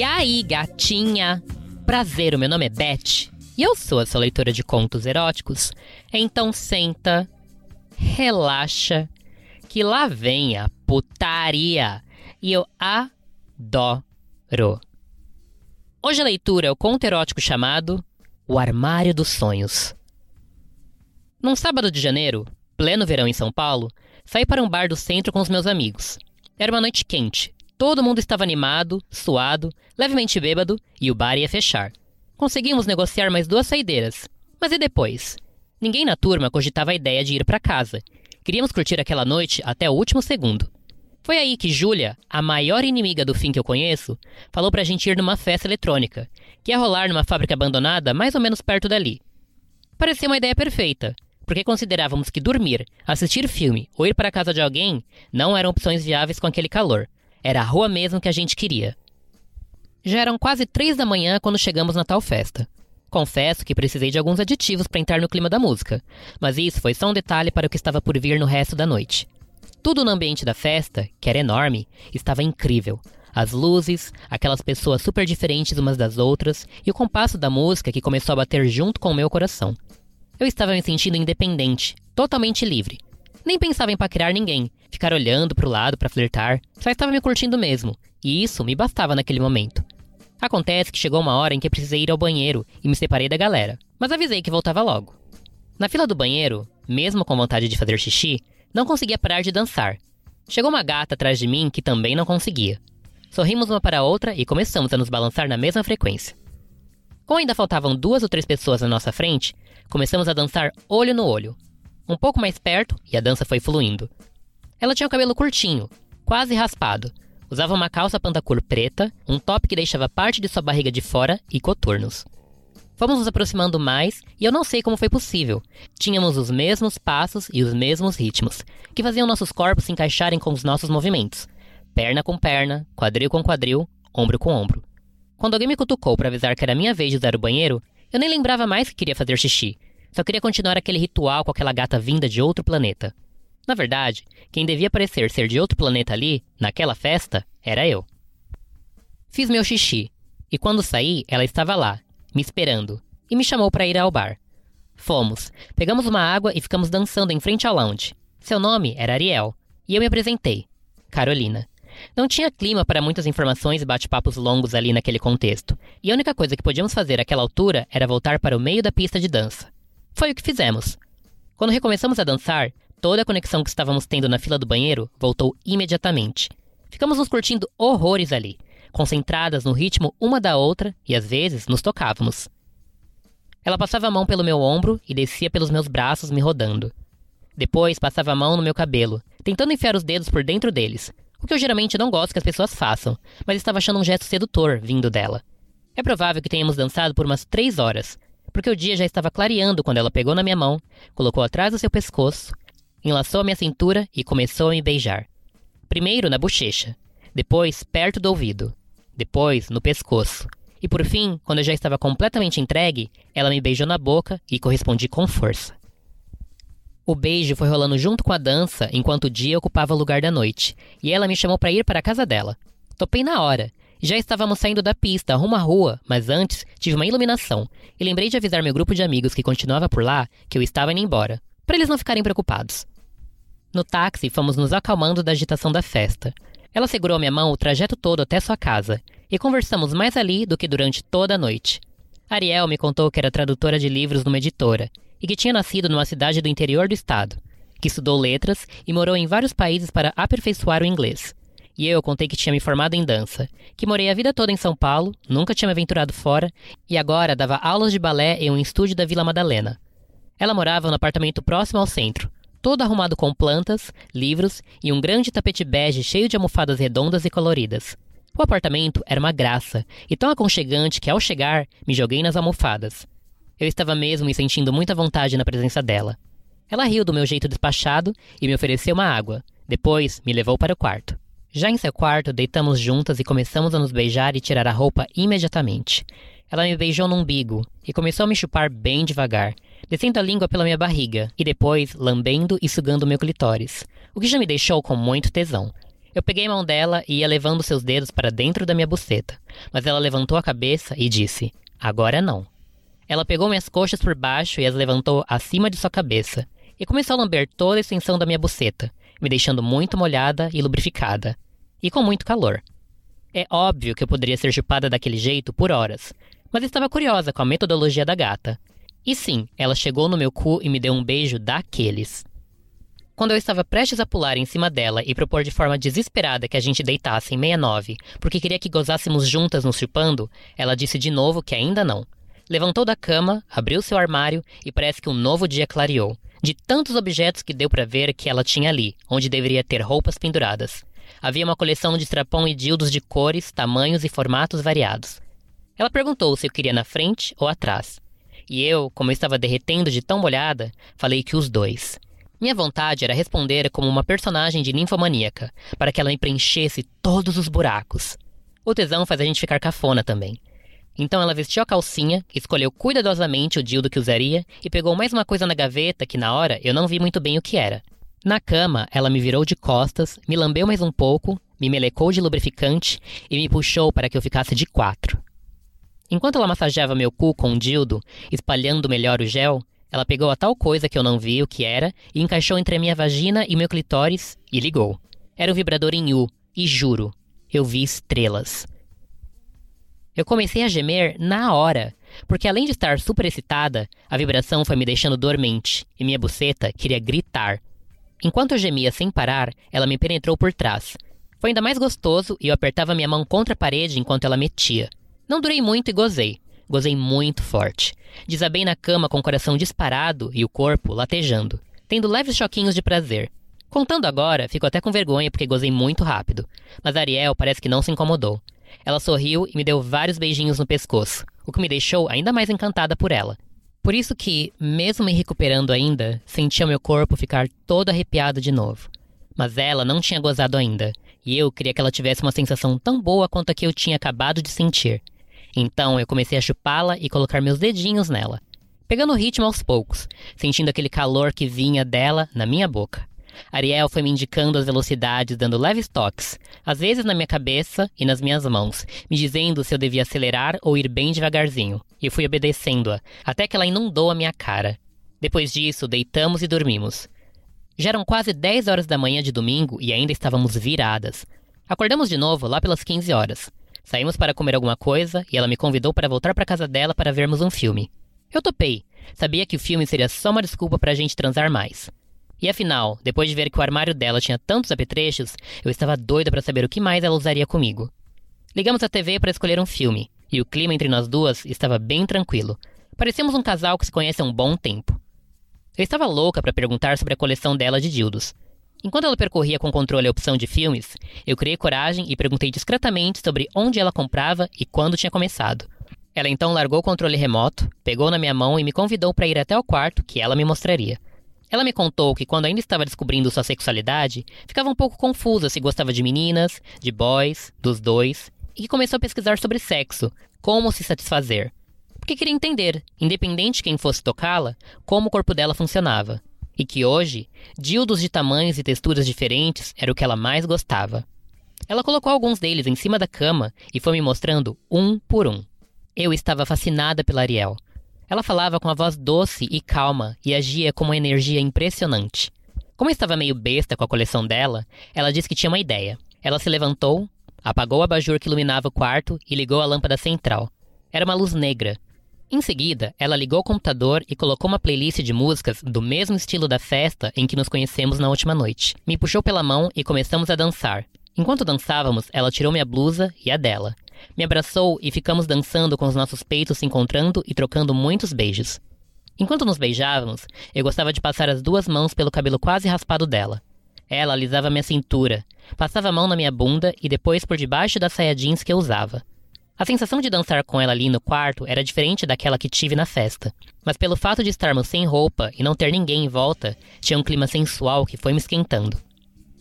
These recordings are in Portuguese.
E aí, gatinha? Prazer, o meu nome é Beth e eu sou a sua leitora de contos eróticos. Então senta, relaxa, que lá vem a putaria e eu adoro. Hoje a leitura é o conto erótico chamado O Armário dos Sonhos. Num sábado de janeiro, pleno verão em São Paulo, saí para um bar do centro com os meus amigos. Era uma noite quente, todo mundo estava animado, suado, levemente bêbado e o bar ia fechar. Conseguimos negociar mais duas saideiras. Mas e depois? Ninguém na turma cogitava a ideia de ir para casa. Queríamos curtir aquela noite até o último segundo. Foi aí que Júlia, a maior inimiga do fim que eu conheço, falou pra gente ir numa festa eletrônica, que ia rolar numa fábrica abandonada mais ou menos perto dali. Parecia uma ideia perfeita, porque considerávamos que dormir, assistir filme ou ir para a casa de alguém não eram opções viáveis com aquele calor. Era a rua mesmo que a gente queria. Já eram quase três da manhã quando chegamos na tal festa. Confesso que precisei de alguns aditivos para entrar no clima da música, mas isso foi só um detalhe para o que estava por vir no resto da noite. Tudo no ambiente da festa, que era enorme, estava incrível. As luzes, aquelas pessoas super diferentes umas das outras e o compasso da música que começou a bater junto com o meu coração. Eu estava me sentindo independente, totalmente livre. Nem pensava em paquerar ninguém, ficar olhando para o lado para flertar, só estava me curtindo mesmo, e isso me bastava naquele momento. Acontece que chegou uma hora em que precisei ir ao banheiro e me separei da galera, mas avisei que voltava logo. Na fila do banheiro, mesmo com vontade de fazer xixi, não conseguia parar de dançar. Chegou uma gata atrás de mim que também não conseguia. Sorrimos uma para a outra e começamos a nos balançar na mesma frequência. Como ainda faltavam duas ou três pessoas na nossa frente, começamos a dançar olho no olho. Um pouco mais perto e a dança foi fluindo. Ela tinha o cabelo curtinho, quase raspado. Usava uma calça pantacur preta, um top que deixava parte de sua barriga de fora e coturnos. Fomos nos aproximando mais e eu não sei como foi possível. Tínhamos os mesmos passos e os mesmos ritmos, que faziam nossos corpos se encaixarem com os nossos movimentos. Perna com perna, quadril com quadril, ombro com ombro. Quando alguém me cutucou para avisar que era minha vez de usar o banheiro, eu nem lembrava mais que queria fazer xixi. Só queria continuar aquele ritual com aquela gata vinda de outro planeta. Na verdade, quem devia parecer ser de outro planeta ali, naquela festa, era eu. Fiz meu xixi, e quando saí, ela estava lá, me esperando, e me chamou para ir ao bar. Fomos, pegamos uma água e ficamos dançando em frente ao lounge. Seu nome era Ariel, e eu me apresentei. Carolina. Não tinha clima para muitas informações e bate-papos longos ali naquele contexto, e a única coisa que podíamos fazer àquela altura era voltar para o meio da pista de dança. Foi o que fizemos. Quando recomeçamos a dançar, toda a conexão que estávamos tendo na fila do banheiro voltou imediatamente. Ficamos nos curtindo horrores ali, concentradas no ritmo uma da outra e às vezes nos tocávamos. Ela passava a mão pelo meu ombro e descia pelos meus braços me rodando. Depois passava a mão no meu cabelo, tentando enfiar os dedos por dentro deles, o que eu geralmente não gosto que as pessoas façam, mas estava achando um gesto sedutor vindo dela. É provável que tenhamos dançado por umas três horas, porque o dia já estava clareando quando ela pegou na minha mão, colocou atrás do seu pescoço, enlaçou a minha cintura e começou a me beijar. Primeiro na bochecha, depois perto do ouvido, depois no pescoço. E por fim, quando eu já estava completamente entregue, ela me beijou na boca e correspondi com força. O beijo foi rolando junto com a dança enquanto o dia ocupava o lugar da noite, e ela me chamou para ir para a casa dela. Topei na hora. Já estávamos saindo da pista, rumo à rua, mas antes tive uma iluminação e lembrei de avisar meu grupo de amigos que continuava por lá que eu estava indo embora, para eles não ficarem preocupados. No táxi, fomos nos acalmando da agitação da festa. Ela segurou minha mão o trajeto todo até sua casa e conversamos mais ali do que durante toda a noite. Ariel me contou que era tradutora de livros numa editora e que tinha nascido numa cidade do interior do estado, que estudou letras e morou em vários países para aperfeiçoar o inglês. E eu contei que tinha me formado em dança, que morei a vida toda em São Paulo, nunca tinha me aventurado fora e agora dava aulas de balé em um estúdio da Vila Madalena. Ela morava no apartamento próximo ao centro, todo arrumado com plantas, livros e um grande tapete bege cheio de almofadas redondas e coloridas. O apartamento era uma graça e tão aconchegante que ao chegar me joguei nas almofadas. Eu estava mesmo me sentindo muita vontade na presença dela. Ela riu do meu jeito despachado e me ofereceu uma água. Depois me levou para o quarto. Já em seu quarto, deitamos juntas e começamos a nos beijar e tirar a roupa imediatamente. Ela me beijou no umbigo e começou a me chupar bem devagar, descendo a língua pela minha barriga e depois lambendo e sugando meu clitóris, o que já me deixou com muito tesão. Eu peguei a mão dela e ia levando seus dedos para dentro da minha buceta, mas ela levantou a cabeça e disse: Agora não. Ela pegou minhas coxas por baixo e as levantou acima de sua cabeça, e começou a lamber toda a extensão da minha buceta, me deixando muito molhada e lubrificada, e com muito calor. É óbvio que eu poderia ser chupada daquele jeito por horas, mas estava curiosa com a metodologia da gata. E sim, ela chegou no meu cu e me deu um beijo daqueles. Quando eu estava prestes a pular em cima dela e propor de forma desesperada que a gente deitasse em 69, porque queria que gozássemos juntas nos chupando, ela disse de novo que ainda não. Levantou da cama, abriu seu armário e parece que um novo dia clareou. De tantos objetos que deu para ver que ela tinha ali, onde deveria ter roupas penduradas. Havia uma coleção de strapão e dildos de cores, tamanhos e formatos variados. Ela perguntou se eu queria na frente ou atrás. E eu, como eu estava derretendo de tão molhada, falei que os dois. Minha vontade era responder como uma personagem de ninfomaníaca, para que ela me preenchesse todos os buracos. O tesão faz a gente ficar cafona também. Então ela vestiu a calcinha, escolheu cuidadosamente o dildo que usaria e pegou mais uma coisa na gaveta que na hora eu não vi muito bem o que era. Na cama, ela me virou de costas, me lambeu mais um pouco, me melecou de lubrificante e me puxou para que eu ficasse de quatro. Enquanto ela massageava meu cu com um dildo, espalhando melhor o gel, ela pegou a tal coisa que eu não vi o que era e encaixou entre a minha vagina e meu clitóris e ligou. Era um vibrador em U, e juro, eu vi estrelas. Eu comecei a gemer na hora, porque além de estar super excitada, a vibração foi me deixando dormente e minha buceta queria gritar. Enquanto eu gemia sem parar, ela me penetrou por trás. Foi ainda mais gostoso e eu apertava minha mão contra a parede enquanto ela metia. Não durei muito e gozei. Gozei muito forte. Desabei na cama com o coração disparado e o corpo latejando, tendo leves choquinhos de prazer. Contando agora, fico até com vergonha porque gozei muito rápido. Mas Ariel parece que não se incomodou. Ela sorriu e me deu vários beijinhos no pescoço, o que me deixou ainda mais encantada por ela. Por isso que, mesmo me recuperando ainda, sentia meu corpo ficar todo arrepiado de novo. Mas ela não tinha gozado ainda, e eu queria que ela tivesse uma sensação tão boa quanto a que eu tinha acabado de sentir. Então eu comecei a chupá-la e colocar meus dedinhos nela, pegando o ritmo aos poucos, sentindo aquele calor que vinha dela na minha boca. Ariel foi me indicando as velocidades, dando leves toques, às vezes na minha cabeça e nas minhas mãos, me dizendo se eu devia acelerar ou ir bem devagarzinho. E eu fui obedecendo-a, até que ela inundou a minha cara. Depois disso, deitamos e dormimos. Já eram quase 10 horas da manhã de domingo e ainda estávamos viradas. Acordamos de novo lá pelas 15 horas. Saímos para comer alguma coisa e ela me convidou para voltar para casa dela para vermos um filme. Eu topei. Sabia que o filme seria só uma desculpa para a gente transar mais. E afinal, depois de ver que o armário dela tinha tantos apetrechos, eu estava doida para saber o que mais ela usaria comigo. Ligamos a TV para escolher um filme, e o clima entre nós duas estava bem tranquilo. Parecíamos um casal que se conhece há um bom tempo. Eu estava louca para perguntar sobre a coleção dela de dildos, Enquanto ela percorria com controle a opção de filmes, eu criei coragem e perguntei discretamente sobre onde ela comprava e quando tinha começado. Ela então largou o controle remoto, pegou na minha mão e me convidou para ir até o quarto que ela me mostraria. Ela me contou que quando ainda estava descobrindo sua sexualidade, ficava um pouco confusa se gostava de meninas, de boys, dos dois, e que começou a pesquisar sobre sexo, como se satisfazer. Porque queria entender, independente de quem fosse tocá-la, como o corpo dela funcionava e que hoje, dildos de tamanhos e texturas diferentes era o que ela mais gostava. Ela colocou alguns deles em cima da cama e foi me mostrando um por um. Eu estava fascinada pela Ariel. Ela falava com a voz doce e calma e agia com uma energia impressionante. Como estava meio besta com a coleção dela, ela disse que tinha uma ideia. Ela se levantou, apagou o abajur que iluminava o quarto e ligou a lâmpada central. Era uma luz negra, em seguida, ela ligou o computador e colocou uma playlist de músicas do mesmo estilo da festa em que nos conhecemos na última noite. Me puxou pela mão e começamos a dançar. Enquanto dançávamos, ela tirou minha blusa e a dela. Me abraçou e ficamos dançando com os nossos peitos se encontrando e trocando muitos beijos. Enquanto nos beijávamos, eu gostava de passar as duas mãos pelo cabelo quase raspado dela. Ela alisava minha cintura, passava a mão na minha bunda e depois por debaixo das saia jeans que eu usava. A sensação de dançar com ela ali no quarto era diferente daquela que tive na festa. Mas pelo fato de estarmos sem roupa e não ter ninguém em volta, tinha um clima sensual que foi me esquentando.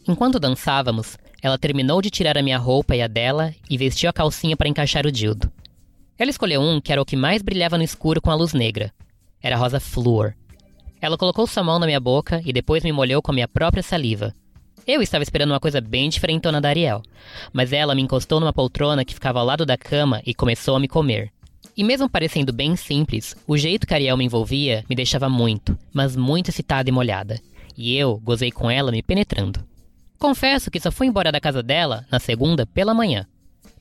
Enquanto dançávamos, ela terminou de tirar a minha roupa e a dela e vestiu a calcinha para encaixar o dildo. Ela escolheu um que era o que mais brilhava no escuro com a luz negra. Era rosa flúor. Ela colocou sua mão na minha boca e depois me molhou com a minha própria saliva. Eu estava esperando uma coisa bem diferentona da Ariel, mas ela me encostou numa poltrona que ficava ao lado da cama e começou a me comer. E mesmo parecendo bem simples, o jeito que a Ariel me envolvia me deixava muito, mas muito excitada e molhada. E eu gozei com ela me penetrando. Confesso que só fui embora da casa dela na segunda pela manhã,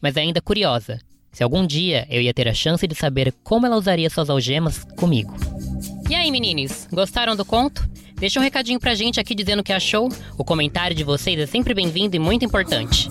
mas ainda curiosa se algum dia eu ia ter a chance de saber como ela usaria suas algemas comigo. E aí, meninos, gostaram do conto? Deixa um recadinho pra gente aqui dizendo o que achou. O comentário de vocês é sempre bem-vindo e muito importante.